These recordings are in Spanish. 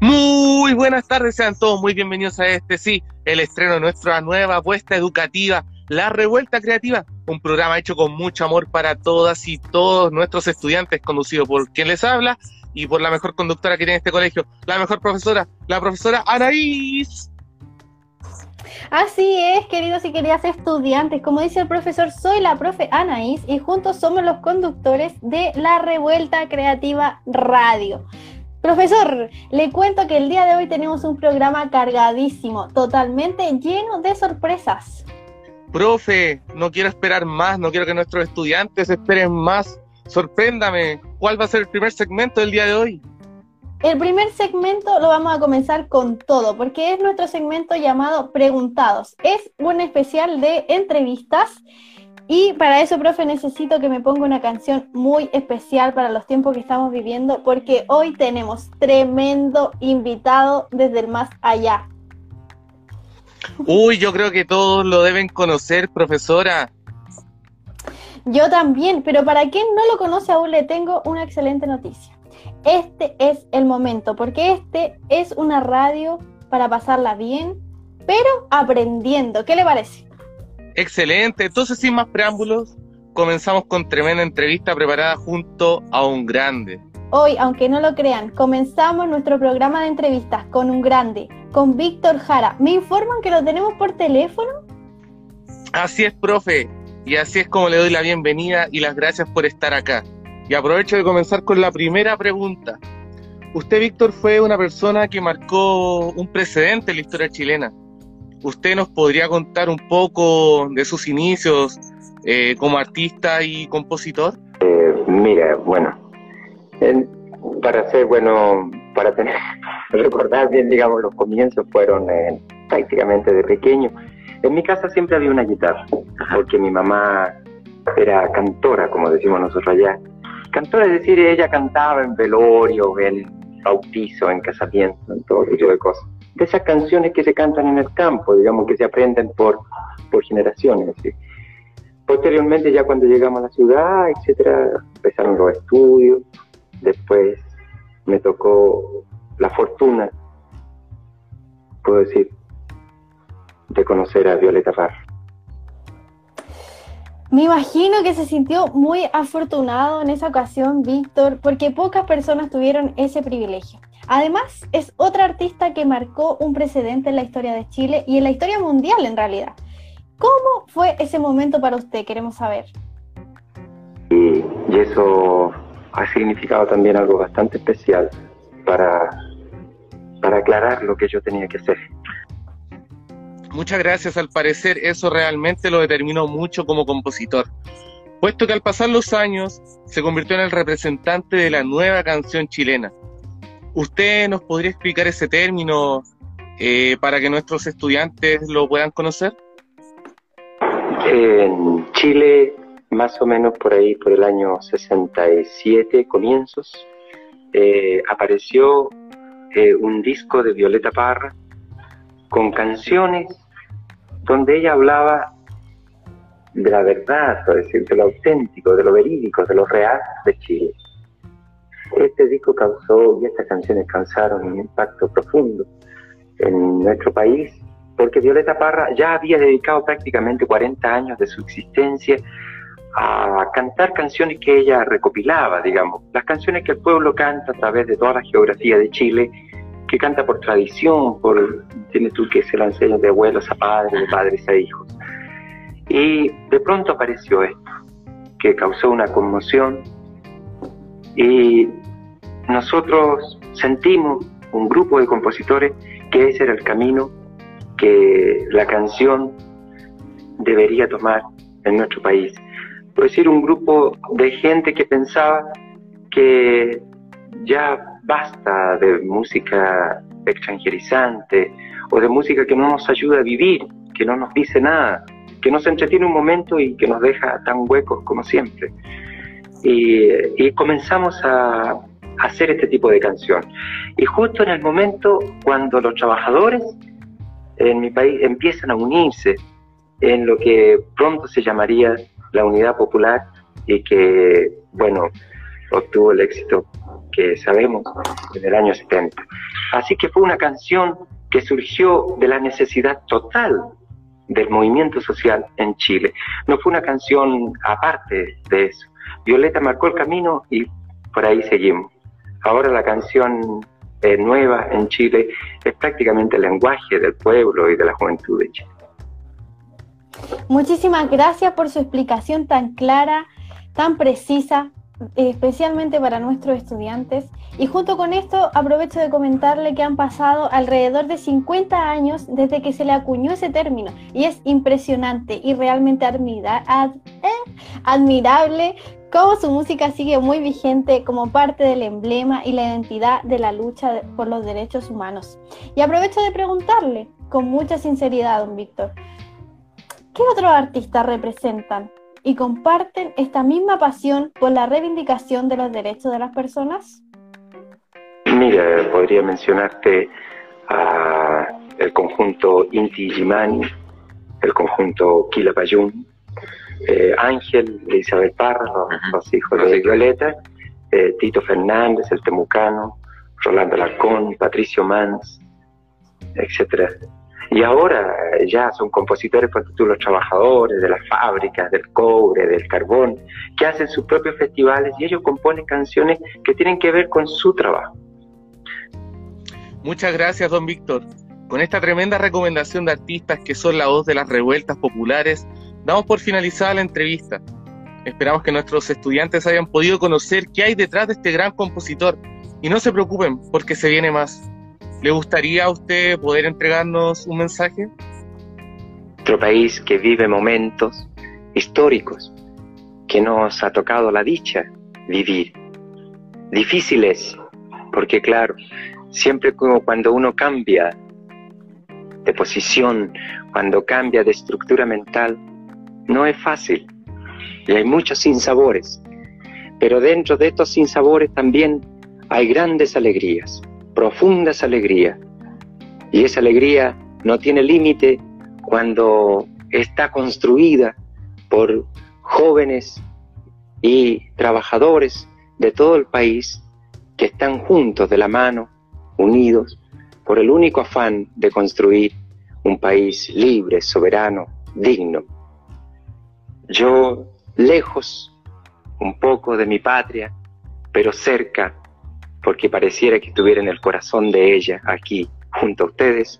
Muy buenas tardes, sean todos muy bienvenidos a este, sí, el estreno de nuestra nueva apuesta educativa, La Revuelta Creativa, un programa hecho con mucho amor para todas y todos nuestros estudiantes, conducido por quien les habla y por la mejor conductora que tiene este colegio, la mejor profesora, la profesora Anaís. Así es, queridos y queridas estudiantes. Como dice el profesor, soy la profe Anaís y juntos somos los conductores de la Revuelta Creativa Radio. Profesor, le cuento que el día de hoy tenemos un programa cargadísimo, totalmente lleno de sorpresas. Profe, no quiero esperar más, no quiero que nuestros estudiantes esperen más. Sorpréndame, ¿cuál va a ser el primer segmento del día de hoy? El primer segmento lo vamos a comenzar con todo, porque es nuestro segmento llamado Preguntados. Es un especial de entrevistas y para eso, profe, necesito que me ponga una canción muy especial para los tiempos que estamos viviendo, porque hoy tenemos tremendo invitado desde el más allá. Uy, yo creo que todos lo deben conocer, profesora. Yo también, pero para quien no lo conoce aún le tengo una excelente noticia. Este es el momento, porque este es una radio para pasarla bien, pero aprendiendo. ¿Qué le parece? Excelente. Entonces, sin más preámbulos, comenzamos con tremenda entrevista preparada junto a un grande. Hoy, aunque no lo crean, comenzamos nuestro programa de entrevistas con un grande, con Víctor Jara. ¿Me informan que lo tenemos por teléfono? Así es, profe. Y así es como le doy la bienvenida y las gracias por estar acá. Y aprovecho de comenzar con la primera pregunta. Usted, Víctor, fue una persona que marcó un precedente en la historia chilena. ¿Usted nos podría contar un poco de sus inicios eh, como artista y compositor? Eh, mira, bueno, para ser bueno, para tener, recordar bien, digamos, los comienzos fueron eh, prácticamente de pequeño. En mi casa siempre había una guitarra, porque mi mamá era cantora, como decimos nosotros allá. Cantora es decir, ella cantaba en velorio, en bautizo, en casamiento, en todo tipo de cosas de esas canciones que se cantan en el campo, digamos, que se aprenden por, por generaciones. Posteriormente, ya cuando llegamos a la ciudad, etcétera, empezaron los estudios, después me tocó la fortuna, puedo decir, de conocer a Violeta Parra. Me imagino que se sintió muy afortunado en esa ocasión, Víctor, porque pocas personas tuvieron ese privilegio. Además, es otra artista que marcó un precedente en la historia de Chile y en la historia mundial en realidad. ¿Cómo fue ese momento para usted? Queremos saber. Y, eso ha significado también algo bastante especial para, para aclarar lo que yo tenía que hacer. Muchas gracias, al parecer eso realmente lo determinó mucho como compositor, puesto que al pasar los años se convirtió en el representante de la nueva canción chilena, ¿Usted nos podría explicar ese término eh, para que nuestros estudiantes lo puedan conocer? En Chile, más o menos por ahí, por el año 67, comienzos, eh, apareció eh, un disco de Violeta Parra con canciones donde ella hablaba de la verdad, de lo auténtico, de lo verídico, de lo real de Chile. Este disco causó y estas canciones causaron un impacto profundo en nuestro país, porque Violeta Parra ya había dedicado prácticamente 40 años de su existencia a cantar canciones que ella recopilaba, digamos, las canciones que el pueblo canta a través de toda la geografía de Chile, que canta por tradición, por, tienes tú que se la enseñan de abuelos a padres, de padres a hijos. Y de pronto apareció esto, que causó una conmoción y nosotros sentimos, un grupo de compositores, que ese era el camino que la canción debería tomar en nuestro país. Puedo decir, un grupo de gente que pensaba que ya basta de música extranjerizante o de música que no nos ayuda a vivir, que no nos dice nada, que nos entretiene un momento y que nos deja tan huecos como siempre. Y, comenzamos a, hacer este tipo de canción. Y justo en el momento cuando los trabajadores en mi país empiezan a unirse en lo que pronto se llamaría la unidad popular y que, bueno, obtuvo el éxito que sabemos en el año 70. Así que fue una canción que surgió de la necesidad total del movimiento social en Chile. No fue una canción aparte de eso. Violeta marcó el camino y por ahí seguimos. Ahora la canción nueva en Chile es prácticamente el lenguaje del pueblo y de la juventud de Chile. Muchísimas gracias por su explicación tan clara, tan precisa, especialmente para nuestros estudiantes. Y junto con esto aprovecho de comentarle que han pasado alrededor de 50 años desde que se le acuñó ese término. Y es impresionante y realmente eh, admirable cómo su música sigue muy vigente como parte del emblema y la identidad de la lucha por los derechos humanos. Y aprovecho de preguntarle con mucha sinceridad, don Víctor, ¿qué otros artistas representan y comparten esta misma pasión por la reivindicación de los derechos de las personas? Mira, podría mencionarte a el conjunto Inti Gimani, el conjunto Quilapayún, eh, Ángel de Isabel Parra, los, hijos de Violeta, eh, Tito Fernández, el Temucano, Rolando Lacón, Patricio Mans, etcétera. Y ahora ya son compositores, por los trabajadores de las fábricas, del cobre, del carbón, que hacen sus propios festivales y ellos componen canciones que tienen que ver con su trabajo. Muchas gracias, don Víctor. Con esta tremenda recomendación de artistas que son la voz de las revueltas populares, damos por finalizada la entrevista. Esperamos que nuestros estudiantes hayan podido conocer qué hay detrás de este gran compositor. Y no se preocupen, porque se viene más. ¿Le gustaría a usted poder entregarnos un mensaje? Nuestro país que vive momentos históricos que nos ha tocado la dicha vivir. Difíciles, porque claro, siempre como cuando uno cambia de posición, cuando cambia de estructura mental, no es fácil y hay muchos sinsabores. Pero dentro de estos sinsabores también hay grandes alegrías profundas alegrías. Y esa alegría no tiene límite cuando está construida por jóvenes y trabajadores de todo el país que están juntos de la mano, unidos, por el único afán de construir un país libre, soberano, digno. Yo, lejos un poco de mi patria, pero cerca porque pareciera que estuviera en el corazón de ella, aquí, junto a ustedes.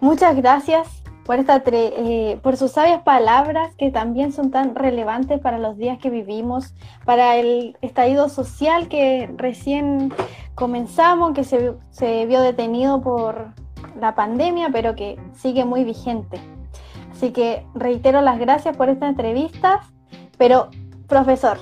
Muchas gracias por, esta eh, por sus sabias palabras que también son tan relevantes para los días que vivimos, para el estallido social que recién comenzamos, que se, se vio detenido por la pandemia, pero que sigue muy vigente. Así que reitero las gracias por esta entrevista, pero profesor,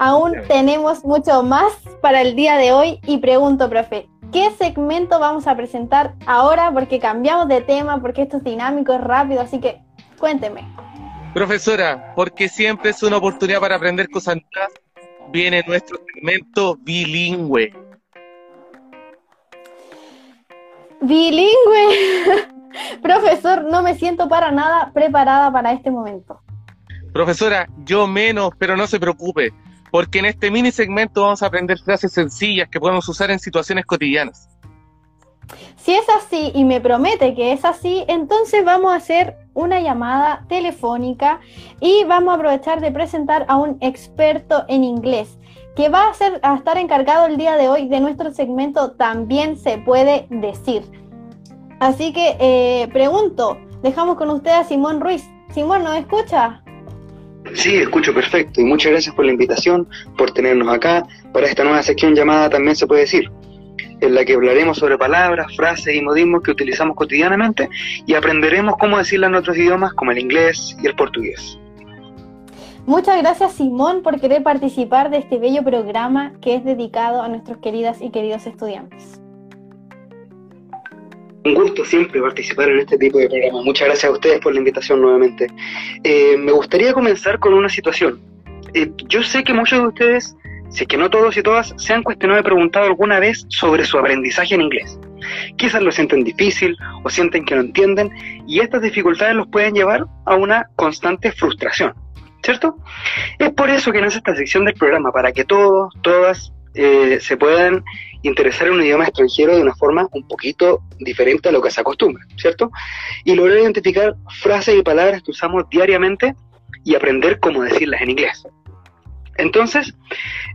Aún tenemos mucho más para el día de hoy y pregunto, profe, ¿qué segmento vamos a presentar ahora? Porque cambiamos de tema, porque esto es dinámico, es rápido, así que cuénteme. Profesora, porque siempre es una oportunidad para aprender cosas nuevas, viene nuestro segmento bilingüe. Bilingüe. Profesor, no me siento para nada preparada para este momento. Profesora, yo menos, pero no se preocupe porque en este mini segmento vamos a aprender frases sencillas que podemos usar en situaciones cotidianas. Si es así y me promete que es así, entonces vamos a hacer una llamada telefónica y vamos a aprovechar de presentar a un experto en inglés que va a, ser, a estar encargado el día de hoy de nuestro segmento También se puede decir. Así que eh, pregunto, dejamos con usted a Simón Ruiz. Simón, ¿nos escucha? Sí, escucho perfecto y muchas gracias por la invitación, por tenernos acá para esta nueva sección llamada También se puede decir, en la que hablaremos sobre palabras, frases y modismos que utilizamos cotidianamente y aprenderemos cómo decirlas en otros idiomas como el inglés y el portugués. Muchas gracias Simón por querer participar de este bello programa que es dedicado a nuestros queridas y queridos estudiantes. Un gusto siempre participar en este tipo de programas. Muchas gracias a ustedes por la invitación nuevamente. Eh, me gustaría comenzar con una situación. Eh, yo sé que muchos de ustedes, si es que no todos y todas, se han cuestionado y preguntado alguna vez sobre su aprendizaje en inglés. Quizás lo sienten difícil o sienten que no entienden y estas dificultades los pueden llevar a una constante frustración. ¿cierto? Es por eso que nace esta sección del programa, para que todos, todas eh, se puedan interesar en un idioma extranjero de una forma un poquito diferente a lo que se acostumbra, ¿cierto? Y lograr identificar frases y palabras que usamos diariamente y aprender cómo decirlas en inglés. Entonces,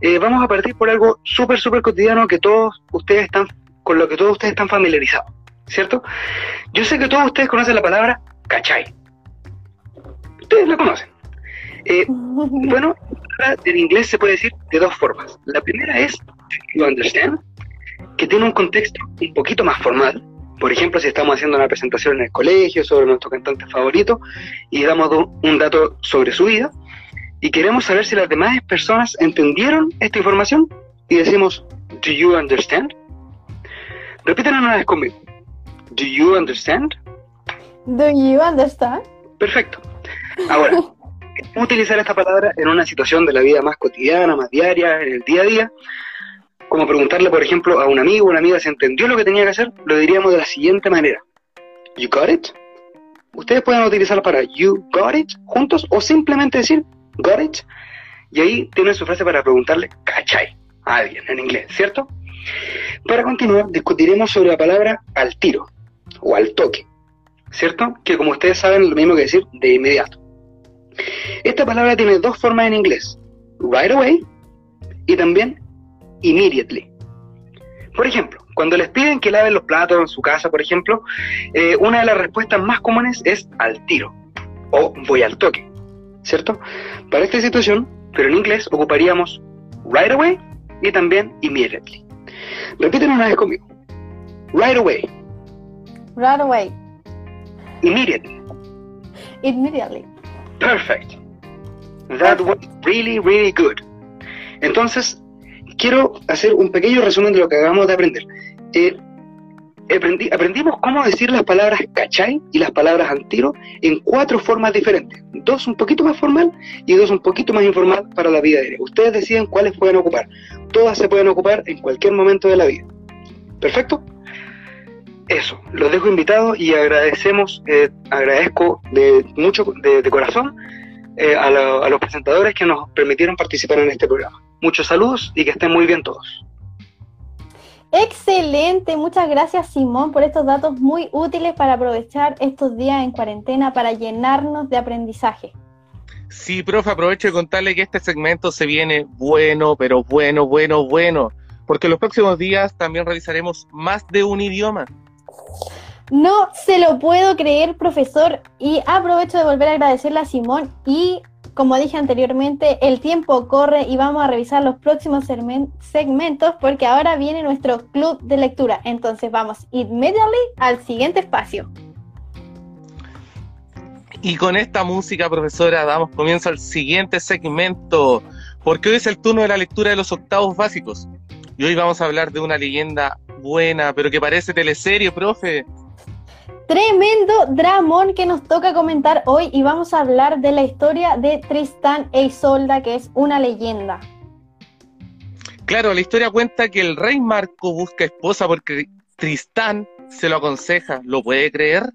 eh, vamos a partir por algo súper, súper cotidiano que todos ustedes están, con lo que todos ustedes están familiarizados, ¿cierto? Yo sé que todos ustedes conocen la palabra cachai. Ustedes la conocen. Eh, bueno, en inglés se puede decir de dos formas. La primera es you understand, que tiene un contexto un poquito más formal. Por ejemplo, si estamos haciendo una presentación en el colegio sobre nuestro cantante favorito y damos un dato sobre su vida y queremos saber si las demás personas entendieron esta información y decimos, ¿Do you understand? Repítanlo una vez conmigo. ¿Do you understand? ¿Do you understand? Perfecto. Ahora, ¿cómo utilizar esta palabra en una situación de la vida más cotidiana, más diaria, en el día a día? Como preguntarle, por ejemplo, a un amigo o una amiga si entendió lo que tenía que hacer, lo diríamos de la siguiente manera. You got it? Ustedes pueden utilizar para you got it juntos o simplemente decir got it. Y ahí tienen su frase para preguntarle cachai a alguien en inglés, ¿cierto? Para continuar, discutiremos sobre la palabra al tiro o al toque, ¿cierto? Que como ustedes saben, lo mismo que decir de inmediato. Esta palabra tiene dos formas en inglés, right away y también immediately. Por ejemplo, cuando les piden que laven los platos en su casa, por ejemplo, eh, una de las respuestas más comunes es al tiro o voy al toque, ¿cierto? Para esta situación, pero en inglés ocuparíamos right away y también immediately. Repiten una vez conmigo. Right away. Right away. Immediately. Immediately. Perfect. That was really, really good. Entonces, quiero hacer un pequeño resumen de lo que acabamos de aprender. Eh, aprendimos cómo decir las palabras cachai y las palabras antiro en cuatro formas diferentes. Dos un poquito más formal y dos un poquito más informal para la vida diaria. Ustedes deciden cuáles pueden ocupar. Todas se pueden ocupar en cualquier momento de la vida. ¿Perfecto? Eso, los dejo invitados y agradecemos, eh, agradezco de mucho, de, corazón eh, a, a los presentadores que nos permitieron participar en este programa. Muchos saludos y que estén muy bien todos. Excelente, muchas gracias Simón por estos datos muy útiles para aprovechar estos días en cuarentena para llenarnos de aprendizaje. Sí, profe, aprovecho de contarle que este segmento se viene bueno, pero bueno, bueno, bueno, porque en los próximos días también realizaremos más de un idioma. No se lo puedo creer, profesor, y aprovecho de volver a agradecerle a Simón y como dije anteriormente, el tiempo corre y vamos a revisar los próximos segmentos porque ahora viene nuestro club de lectura. Entonces vamos inmediatamente al siguiente espacio. Y con esta música, profesora, damos comienzo al siguiente segmento, porque hoy es el turno de la lectura de los octavos básicos. Y hoy vamos a hablar de una leyenda buena, pero que parece teleserie, profe. Tremendo dramón que nos toca comentar hoy y vamos a hablar de la historia de Tristán e Isolda, que es una leyenda. Claro, la historia cuenta que el rey Marco busca esposa porque Tristán se lo aconseja. ¿Lo puede creer?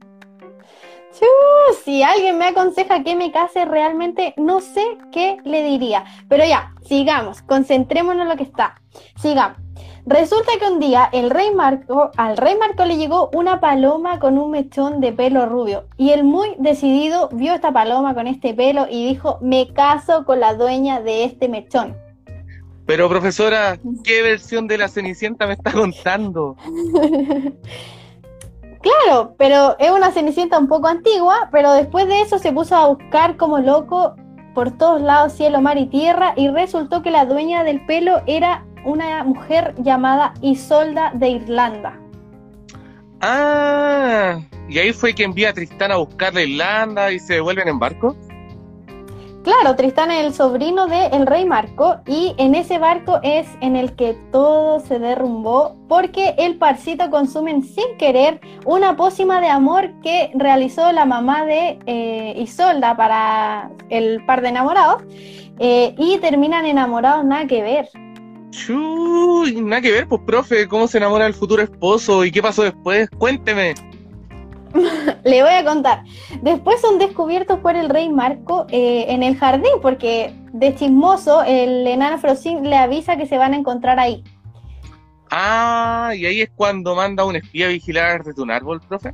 Si alguien me aconseja que me case, realmente no sé qué le diría. Pero ya, sigamos, concentrémonos en lo que está. Sigamos. Resulta que un día el rey Marco, al rey Marco le llegó una paloma con un mechón de pelo rubio y él muy decidido vio esta paloma con este pelo y dijo, me caso con la dueña de este mechón. Pero profesora, ¿qué versión de la Cenicienta me está contando? claro, pero es una Cenicienta un poco antigua, pero después de eso se puso a buscar como loco por todos lados, cielo, mar y tierra, y resultó que la dueña del pelo era una mujer llamada Isolda de Irlanda. Ah, y ahí fue que envía a Tristán a buscar la Irlanda y se devuelven en barco. Claro, Tristán es el sobrino del rey Marco y en ese barco es en el que todo se derrumbó porque el parcito consumen sin querer una pócima de amor que realizó la mamá de eh, Isolda para el par de enamorados eh, y terminan enamorados nada que ver. Chuy, nada que ver, pues profe, cómo se enamora el futuro esposo y qué pasó después, cuénteme. Le voy a contar. Después son descubiertos por el rey Marco eh, en el jardín, porque de chismoso el enano Frosín le avisa que se van a encontrar ahí. Ah, y ahí es cuando manda un espía a vigilar desde un árbol, profe.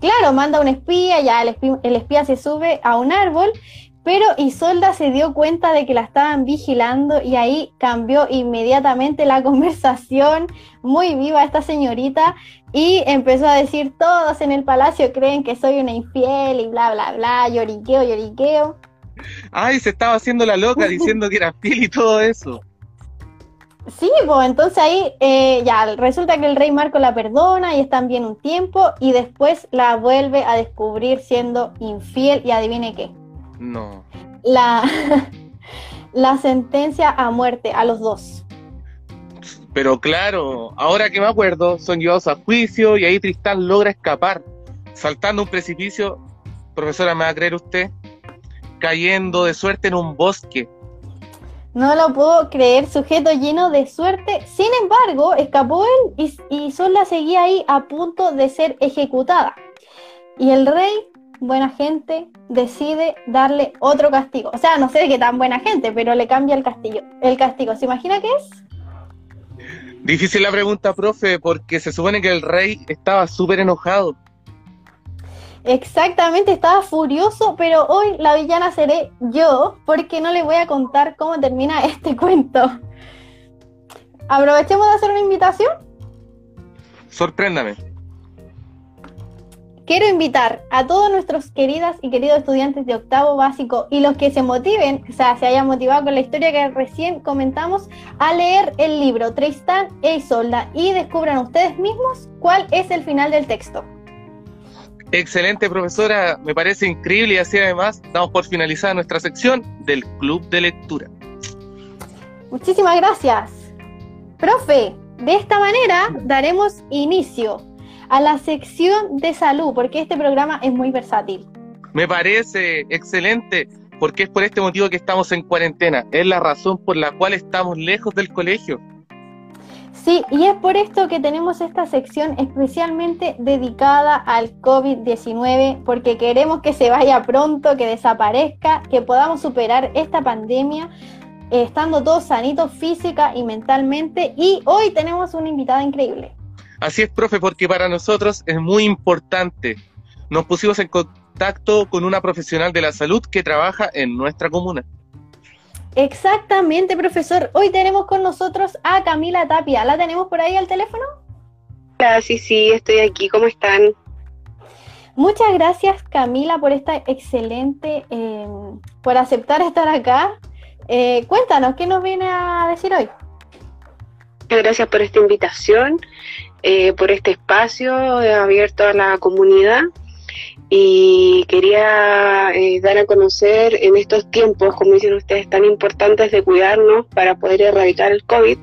Claro, manda un espía, ya el espía, el espía se sube a un árbol, pero Isolda se dio cuenta de que la estaban vigilando y ahí cambió inmediatamente la conversación, muy viva esta señorita, y empezó a decir, todos en el palacio creen que soy una infiel y bla, bla, bla, lloriqueo, lloriqueo. Ay, se estaba haciendo la loca diciendo que era fiel y todo eso. Sí, pues entonces ahí eh, ya resulta que el rey Marco la perdona y están bien un tiempo y después la vuelve a descubrir siendo infiel y adivine qué. No. La, la sentencia a muerte a los dos. Pero claro, ahora que me acuerdo, son llevados a juicio y ahí Tristán logra escapar, saltando un precipicio, profesora, ¿me va a creer usted? Cayendo de suerte en un bosque. No lo puedo creer, sujeto lleno de suerte. Sin embargo, escapó él y, y Sola seguía ahí a punto de ser ejecutada. Y el rey, buena gente, decide darle otro castigo. O sea, no sé de qué tan buena gente, pero le cambia el castigo. El castigo, ¿se imagina qué es? Difícil la pregunta, profe, porque se supone que el rey estaba súper enojado. Exactamente, estaba furioso, pero hoy la villana seré yo, porque no le voy a contar cómo termina este cuento. Aprovechemos de hacer una invitación. Sorpréndame. Quiero invitar a todos nuestros queridas y queridos estudiantes de octavo básico y los que se motiven, o sea, se hayan motivado con la historia que recién comentamos, a leer el libro Tristán e Isolda y descubran ustedes mismos cuál es el final del texto. Excelente, profesora. Me parece increíble y así además damos por finalizada nuestra sección del Club de Lectura. Muchísimas gracias. Profe, de esta manera daremos inicio a la sección de salud, porque este programa es muy versátil. Me parece excelente, porque es por este motivo que estamos en cuarentena. Es la razón por la cual estamos lejos del colegio. Sí, y es por esto que tenemos esta sección especialmente dedicada al COVID-19, porque queremos que se vaya pronto, que desaparezca, que podamos superar esta pandemia eh, estando todos sanitos física y mentalmente. Y hoy tenemos una invitada increíble. Así es, profe, porque para nosotros es muy importante. Nos pusimos en contacto con una profesional de la salud que trabaja en nuestra comuna. Exactamente, profesor. Hoy tenemos con nosotros a Camila Tapia. ¿La tenemos por ahí al teléfono? Hola, sí, sí, estoy aquí. ¿Cómo están? Muchas gracias, Camila, por esta excelente, eh, por aceptar estar acá. Eh, cuéntanos, ¿qué nos viene a decir hoy? Muchas gracias por esta invitación, eh, por este espacio abierto a la comunidad y quería eh, dar a conocer en estos tiempos, como dicen ustedes, tan importantes de cuidarnos para poder erradicar el COVID,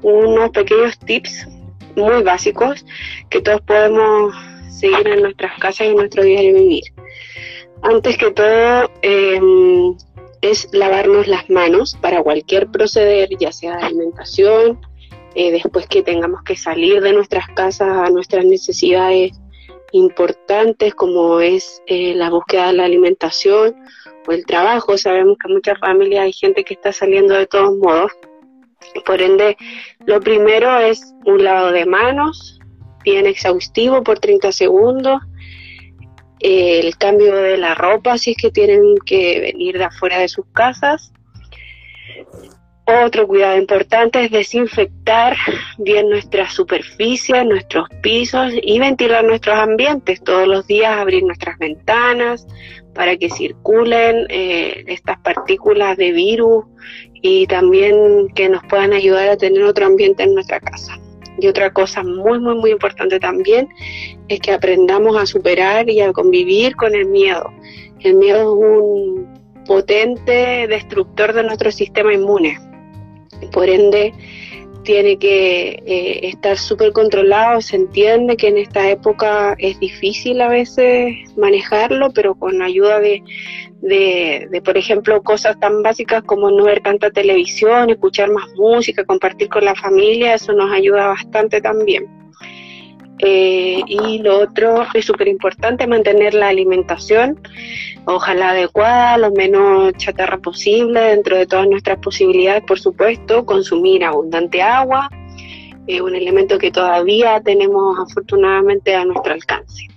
unos pequeños tips muy básicos que todos podemos seguir en nuestras casas y en nuestro diario vivir. Antes que todo, eh, es lavarnos las manos para cualquier proceder, ya sea de alimentación, eh, después que tengamos que salir de nuestras casas a nuestras necesidades importantes como es eh, la búsqueda de la alimentación o el trabajo. Sabemos que en muchas familias hay gente que está saliendo de todos modos. Por ende, lo primero es un lavado de manos, bien exhaustivo por 30 segundos. Eh, el cambio de la ropa si es que tienen que venir de afuera de sus casas. Otro cuidado importante es desinfectar bien nuestras superficies, nuestros pisos y ventilar nuestros ambientes. Todos los días abrir nuestras ventanas para que circulen eh, estas partículas de virus y también que nos puedan ayudar a tener otro ambiente en nuestra casa. Y otra cosa muy, muy, muy importante también es que aprendamos a superar y a convivir con el miedo. El miedo es un potente destructor de nuestro sistema inmune por ende, tiene que eh, estar súper controlado. Se entiende que en esta época es difícil a veces manejarlo, pero con ayuda de, de, por ejemplo, cosas tan básicas como no ver tanta televisión, escuchar más música, compartir con la familia, eso nos ayuda bastante también. Eh, y lo otro es súper importante mantener la alimentación, ojalá adecuada, lo menos chatarra posible, dentro de todas nuestras posibilidades, por supuesto, consumir abundante agua, eh, un elemento que todavía tenemos afortunadamente a nuestro alcance.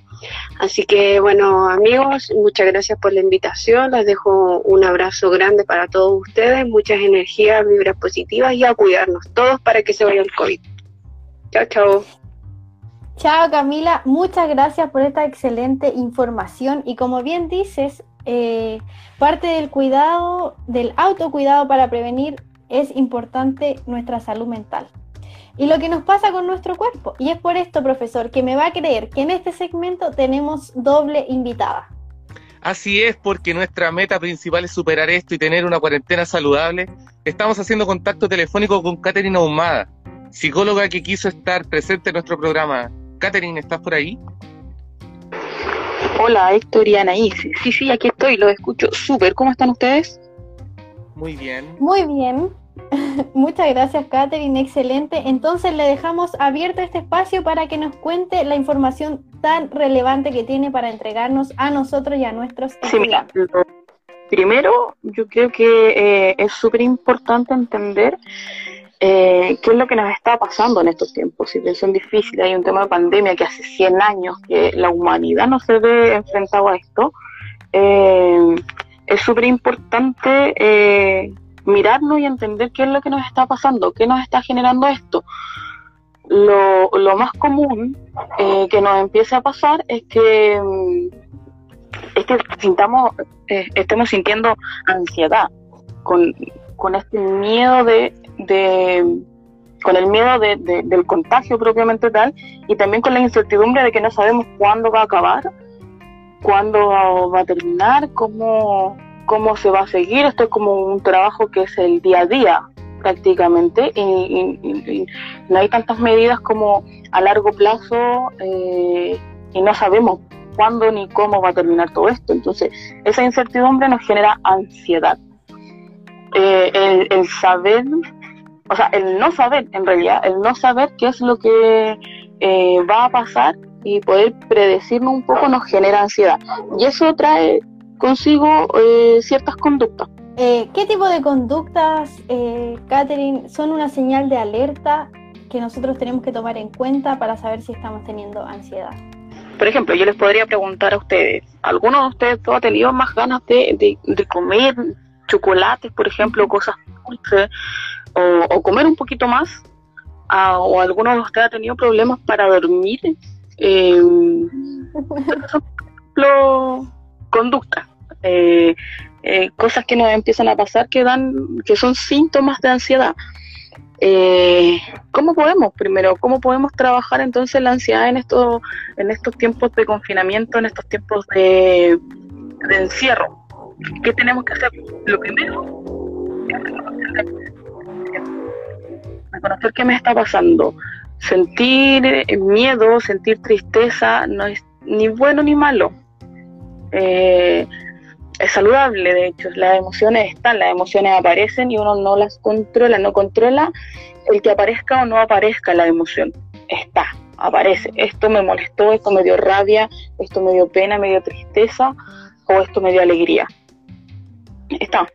Así que bueno amigos, muchas gracias por la invitación, les dejo un abrazo grande para todos ustedes, muchas energías, vibras positivas y a cuidarnos todos para que se vaya el COVID. Chao, chao. Chao Camila, muchas gracias por esta excelente información y como bien dices, eh, parte del cuidado, del autocuidado para prevenir es importante nuestra salud mental y lo que nos pasa con nuestro cuerpo. Y es por esto, profesor, que me va a creer que en este segmento tenemos doble invitada. Así es, porque nuestra meta principal es superar esto y tener una cuarentena saludable. Estamos haciendo contacto telefónico con Catherine Ahumada, psicóloga que quiso estar presente en nuestro programa. Catherine, ¿estás por ahí? Hola, Héctor y Anaís. Sí, sí, aquí estoy, lo escucho súper. ¿Cómo están ustedes? Muy bien. Muy bien. Muchas gracias, Catherine. Excelente. Entonces le dejamos abierto este espacio para que nos cuente la información tan relevante que tiene para entregarnos a nosotros y a nuestros Sí, mira, primero yo creo que eh, es súper importante entender eh, qué es lo que nos está pasando en estos tiempos. Si bien son difíciles, hay un tema de pandemia que hace 100 años que la humanidad no se ve enfrentado a esto. Eh, es súper importante mirarlo y entender qué es lo que nos está pasando, qué nos está generando esto. Lo, más común eh, que nos empiece a pasar es que, mm, es que sintamos, eh, estemos sintiendo ansiedad con, con este miedo de, de con el miedo de, del contagio propiamente tal y también con la incertidumbre de que no sabemos cuándo va a acabar, cuándo va a terminar, cómo, cómo se va a seguir. Esto es como un trabajo que es el día a día prácticamente y, no hay tantas medidas como a largo plazo eh, y no sabemos cuándo ni cómo va a terminar todo esto. Entonces, esa incertidumbre nos genera ansiedad. Eh, el, saber, o sea, el no saber, en realidad, el no saber qué es lo que eh, va a pasar y poder predecirlo un poco nos genera ansiedad. Y eso trae consigo eh, ciertas conductas. Eh, ¿Qué tipo de conductas, eh, Catherine, son una señal de alerta que nosotros tenemos que tomar en cuenta para saber si estamos teniendo ansiedad? Por ejemplo, yo les podría preguntar a ustedes, ¿alguno de ustedes ha tenido más ganas de, comer chocolates, por ejemplo, cosas dulces, o, comer un poquito más? ¿O alguno de ustedes ha tenido problemas para dormir? Eh, por ejemplo, conducta. Eh, eh, cosas que nos empiezan a pasar que dan, que son síntomas de ansiedad. Eh, ¿Cómo podemos, primero, cómo podemos trabajar entonces la ansiedad en estos, en estos tiempos de confinamiento, en estos tiempos de, encierro? ¿Qué tenemos que hacer? Lo primero reconocer qué me está pasando. Sentir miedo, sentir tristeza, no es ni bueno ni malo. Eh, es saludable, de hecho, las emociones están, las emociones aparecen y uno no las controla, no controla el que aparezca o no aparezca la emoción, está, aparece, esto me molestó, esto me dio rabia, esto me dio pena, me dio tristeza o esto me dio alegría, está.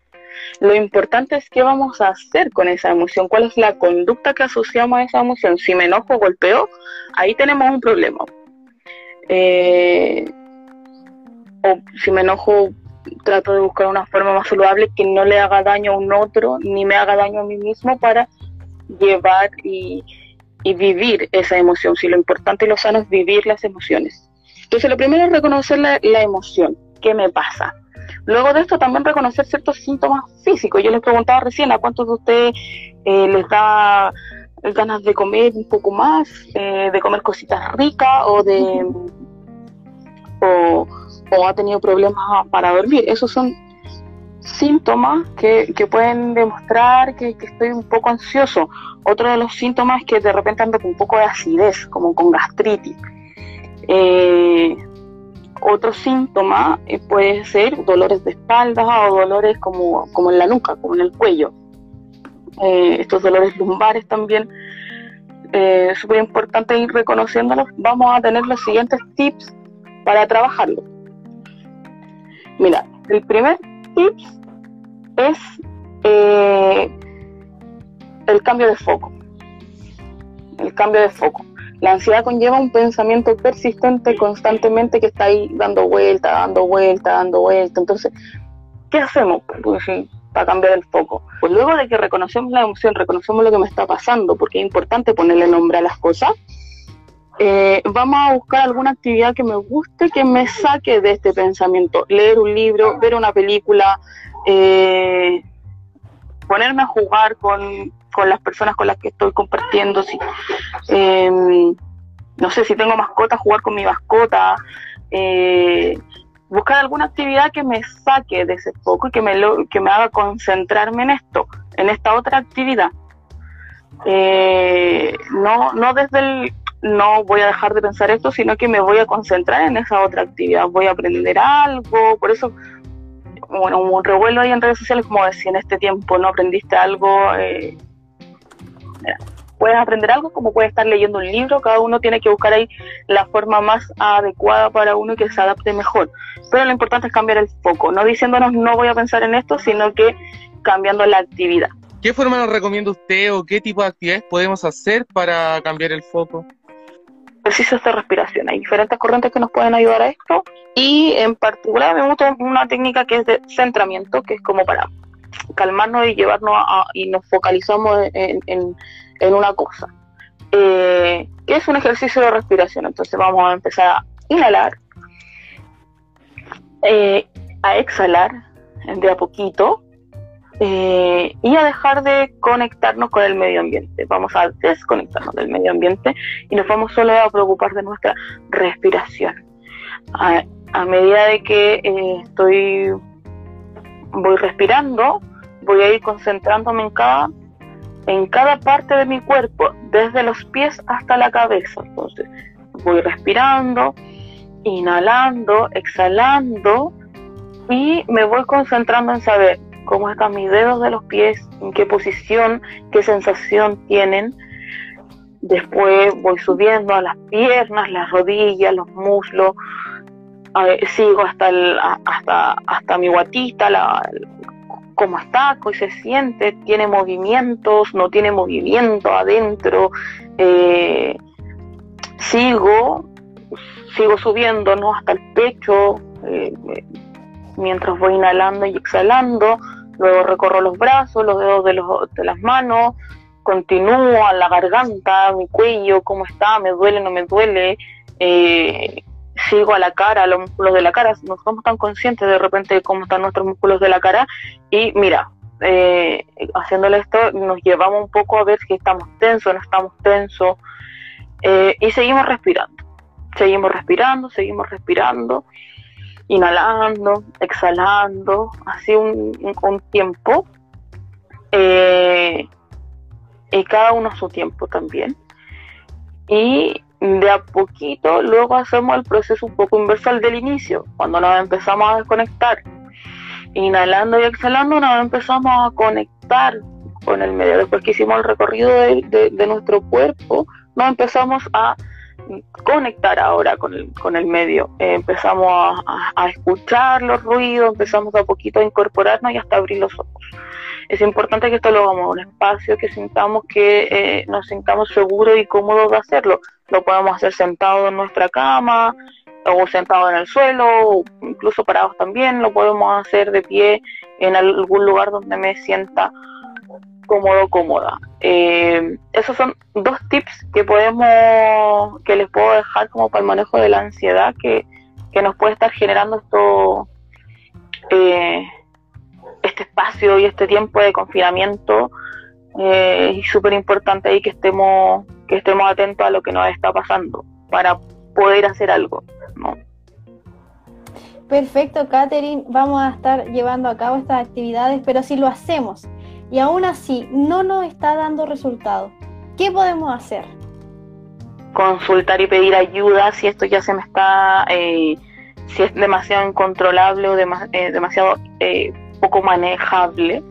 Lo importante es qué vamos a hacer con esa emoción, cuál es la conducta que asociamos a esa emoción. Si me enojo, golpeo, ahí tenemos un problema. Eh, o si me enojo, trato de buscar una forma más saludable que no le haga daño a un otro, ni me haga daño a mí mismo para llevar y, vivir esa emoción. Si lo importante y lo sano es vivir las emociones. Entonces, lo primero es reconocer la, emoción. ¿Qué me pasa? Luego de esto, también reconocer ciertos síntomas físicos. Yo les preguntaba recién a cuántos de ustedes eh, les da ganas de comer un poco más, eh, de comer cositas ricas o de. O, ha tenido problemas para dormir. Esos son síntomas que, pueden demostrar que, estoy un poco ansioso. Otro de los síntomas es que de repente ando con un poco de acidez, como con gastritis. Eh, otro síntoma eh, puede ser dolores de espalda o dolores como, como en la nuca, como en el cuello. Eh, estos dolores lumbares también eh, súper importante ir reconociéndolos, vamos a tener los siguientes tips para trabajarlo. Mira, el primer tips es eh, el cambio de foco. El cambio de foco. La ansiedad conlleva un pensamiento persistente constantemente que está ahí dando vuelta, dando vuelta, dando vuelta. Entonces, ¿qué hacemos pues, para cambiar el foco? Pues luego de que reconocemos la emoción, reconocemos lo que me está pasando, porque es importante ponerle nombre a las cosas, eh, vamos a buscar alguna actividad que me guste, que me saque de este pensamiento. Leer un libro, ver una película, eh, ponerme a jugar con, con las personas con las que estoy compartiendo, si, em, no sé si tengo mascota, jugar con mi mascota, eh, buscar alguna actividad que me saque de ese foco y que me, lo, que me haga concentrarme en esto, en esta otra actividad. Eh, no, no desde el no voy a dejar de pensar esto, sino que me voy a concentrar en esa otra actividad, voy a aprender algo, por eso bueno, un revuelo ahí en redes sociales, como decía, en este tiempo no aprendiste algo, eh, puedes aprender algo como puedes estar leyendo un libro, cada uno tiene que buscar ahí la forma más adecuada para uno y que se adapte mejor. Pero lo importante es cambiar el foco, no diciéndonos no voy a pensar en esto, sino que cambiando la actividad. ¿Qué forma nos recomienda usted o qué tipo de actividades podemos hacer para cambiar el foco? ejercicios de respiración. Hay diferentes corrientes que nos pueden ayudar a esto y en particular me gusta una técnica que es de centramiento, que es como para calmarnos y llevarnos a, y nos focalizamos en, en, una cosa. Eh, que es un ejercicio de respiración. Entonces vamos a empezar a inhalar, eh, a exhalar de a poquito eh, y a dejar de conectarnos con el medio ambiente. Vamos a desconectarnos del medio ambiente y nos vamos solo a preocupar de nuestra respiración. A, medida de que estoy voy respirando, voy a ir concentrándome en cada en cada parte de mi cuerpo, desde los pies hasta la cabeza. Entonces, voy respirando, inhalando, exhalando y me voy concentrando en saber cómo están mis dedos de los pies, en qué posición, qué sensación tienen. Después voy subiendo a las piernas, las rodillas, los muslos. sigo hasta, hasta, hasta mi guatita, la, cómo está, cómo se siente, tiene movimientos, no tiene movimiento adentro. Eh, sigo, sigo subiendo ¿no? hasta el pecho. Eh, mientras voy inhalando y exhalando, luego recorro los brazos, los dedos de, los, de las manos, continúo a la garganta, mi cuello, cómo está, me duele, no me duele, eh, sigo a la cara, a los músculos de la cara, no somos tan conscientes de repente de cómo están nuestros músculos de la cara. Y mira, eh, haciéndole esto nos llevamos un poco a ver si estamos tensos, no estamos tensos. Eh, y seguimos respirando, seguimos respirando, seguimos respirando inhalando, exhalando, así un, un, tiempo, eh, y cada uno a su tiempo también. Y de a poquito luego hacemos el proceso un poco inverso al del inicio, cuando nos empezamos a desconectar. Inhalando y exhalando nos empezamos a conectar con el medio. Después que hicimos el recorrido de, de nuestro cuerpo, nos empezamos a conectar ahora con el, con el medio. Eh, empezamos a, escuchar los ruidos, empezamos a poquito a incorporarnos y hasta abrir los ojos. Es importante que esto lo hagamos un espacio que sintamos que eh, nos sintamos seguros y cómodos de hacerlo. Lo podemos hacer sentados en nuestra cama o sentados en el suelo, o incluso parados también. Lo podemos hacer de pie en algún lugar donde me sienta cómodo, cómoda. Eh, esos son dos tips que podemos, que les puedo dejar como para el manejo de la ansiedad que, nos puede estar generando esto, eh, este espacio y este tiempo de confinamiento. Eh, y súper importante ahí que estemos, que estemos atentos a lo que nos está pasando para poder hacer algo, ¿no? Perfecto, Katherine. Vamos a estar llevando a cabo estas actividades, pero si lo hacemos y aún así no nos está dando resultado, ¿qué podemos hacer? Consultar y pedir ayuda si esto ya se me está, eh, si es demasiado incontrolable o eh, demasiado eh, poco manejable.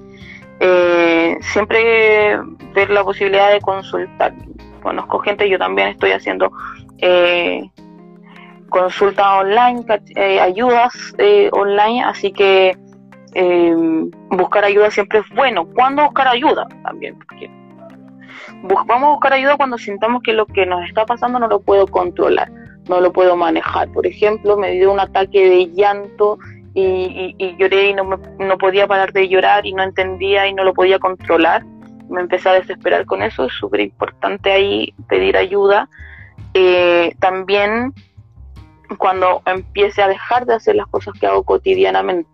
siempre ver la posibilidad de consultar. conozco gente, yo también estoy haciendo eh, consultas online, eh, ayudas eh, online, así que buscar ayuda siempre es bueno. ¿Cuándo buscar ayuda? También, porque vamos a buscar ayuda cuando sintamos que lo que nos está pasando no lo puedo controlar, no lo puedo manejar. Por ejemplo, me dio un ataque de llanto y, lloré y no, no podía parar de llorar y no entendía y no lo podía controlar. Me empecé a desesperar con eso, es súper importante ahí pedir ayuda. Eh, también cuando empiece a dejar de hacer las cosas que hago cotidianamente.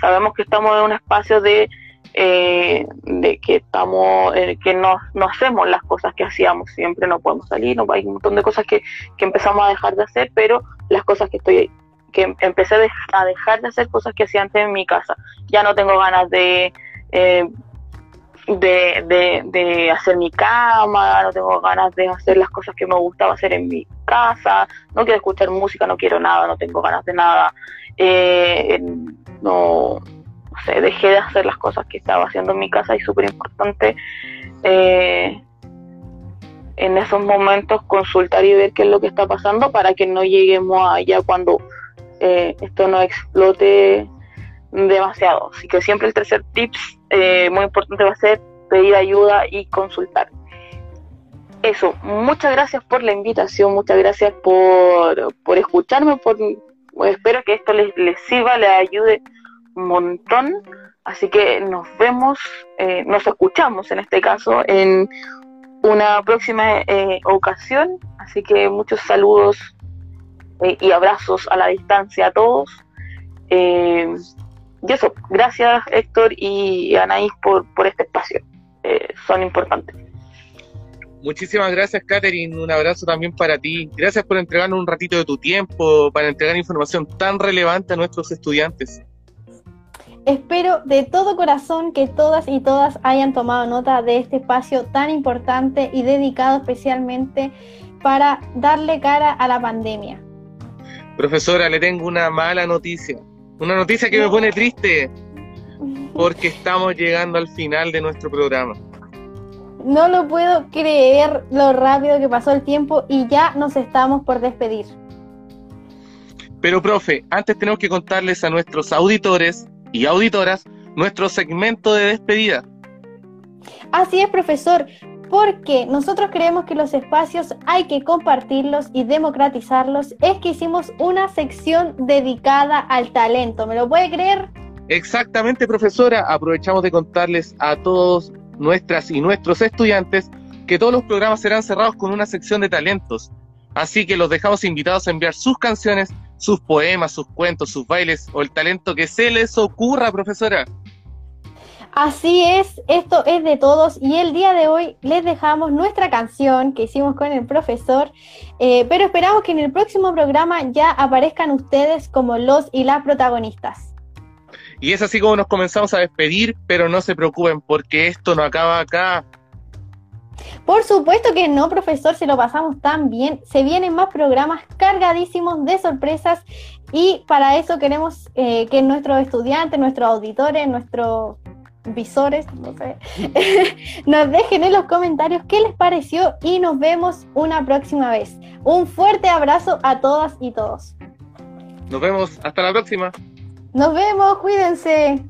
Sabemos que estamos en un espacio de, eh, de que estamos, eh, que no, no, hacemos las cosas que hacíamos siempre, no podemos salir, hay un montón de cosas que, que empezamos a dejar de hacer, pero las cosas que estoy que empecé a dejar de hacer cosas que hacía antes en mi casa. Ya no tengo ganas de, eh, de, de, hacer mi cama, no tengo ganas de hacer las cosas que me gustaba hacer en mi casa, no quiero escuchar música, no quiero nada, no tengo ganas de nada. Eh, no, sé, dejé de hacer las cosas que estaba haciendo en mi casa y súper importante eh, en esos momentos consultar y ver qué es lo que está pasando para que no lleguemos allá cuando eh, esto no explote demasiado. Así que siempre el tercer tips eh, muy importante va a ser pedir ayuda y consultar. Eso, muchas gracias por la invitación, muchas gracias por, por escucharme, por, espero que esto les, les sirva, les ayude un montón. Así que nos vemos, eh, nos escuchamos en este caso en una próxima ocasión. Así que muchos saludos eh, y abrazos a la distancia a todos. Eh, y eso, gracias Héctor y Anaís por, por este espacio, eh, son importantes. Muchísimas gracias, Katherine. Un abrazo también para ti. Gracias por entregarnos un ratito de tu tiempo para entregar información tan relevante a nuestros estudiantes. Espero de todo corazón que todas y todas hayan tomado nota de este espacio tan importante y dedicado especialmente para darle cara a la pandemia. Profesora, le tengo una mala noticia. Una noticia que me pone triste porque estamos llegando al final de nuestro programa. No lo puedo creer lo rápido que pasó el tiempo y ya nos estamos por despedir. Pero, profe, antes tenemos que contarles a nuestros auditores y auditoras nuestro segmento de despedida. Así es, profesor porque nosotros creemos que los espacios hay que compartirlos y democratizarlos, es que hicimos una sección dedicada al talento. ¿Me lo puede creer? Exactamente, profesora. Aprovechamos de contarles a todos nuestras y nuestros estudiantes que todos los programas serán cerrados con una sección de talentos. Así que los dejamos invitados a enviar sus canciones, sus poemas, sus cuentos, sus bailes o el talento que se les ocurra, profesora. Así es, esto es de todos y el día de hoy les dejamos nuestra canción que hicimos con el profesor, eh, pero esperamos que en el próximo programa ya aparezcan ustedes como los y las protagonistas. Y es así como nos comenzamos a despedir, pero no se preocupen porque esto no acaba acá. Por supuesto que no, profesor, se lo pasamos tan bien. Se vienen más programas cargadísimos de sorpresas y para eso queremos eh, que nuestros estudiantes, nuestros auditores, nuestros visores, no sé, nos dejen en los comentarios qué les pareció y nos vemos una próxima vez. Un fuerte abrazo a todas y todos. Nos vemos, hasta la próxima. Nos vemos, cuídense.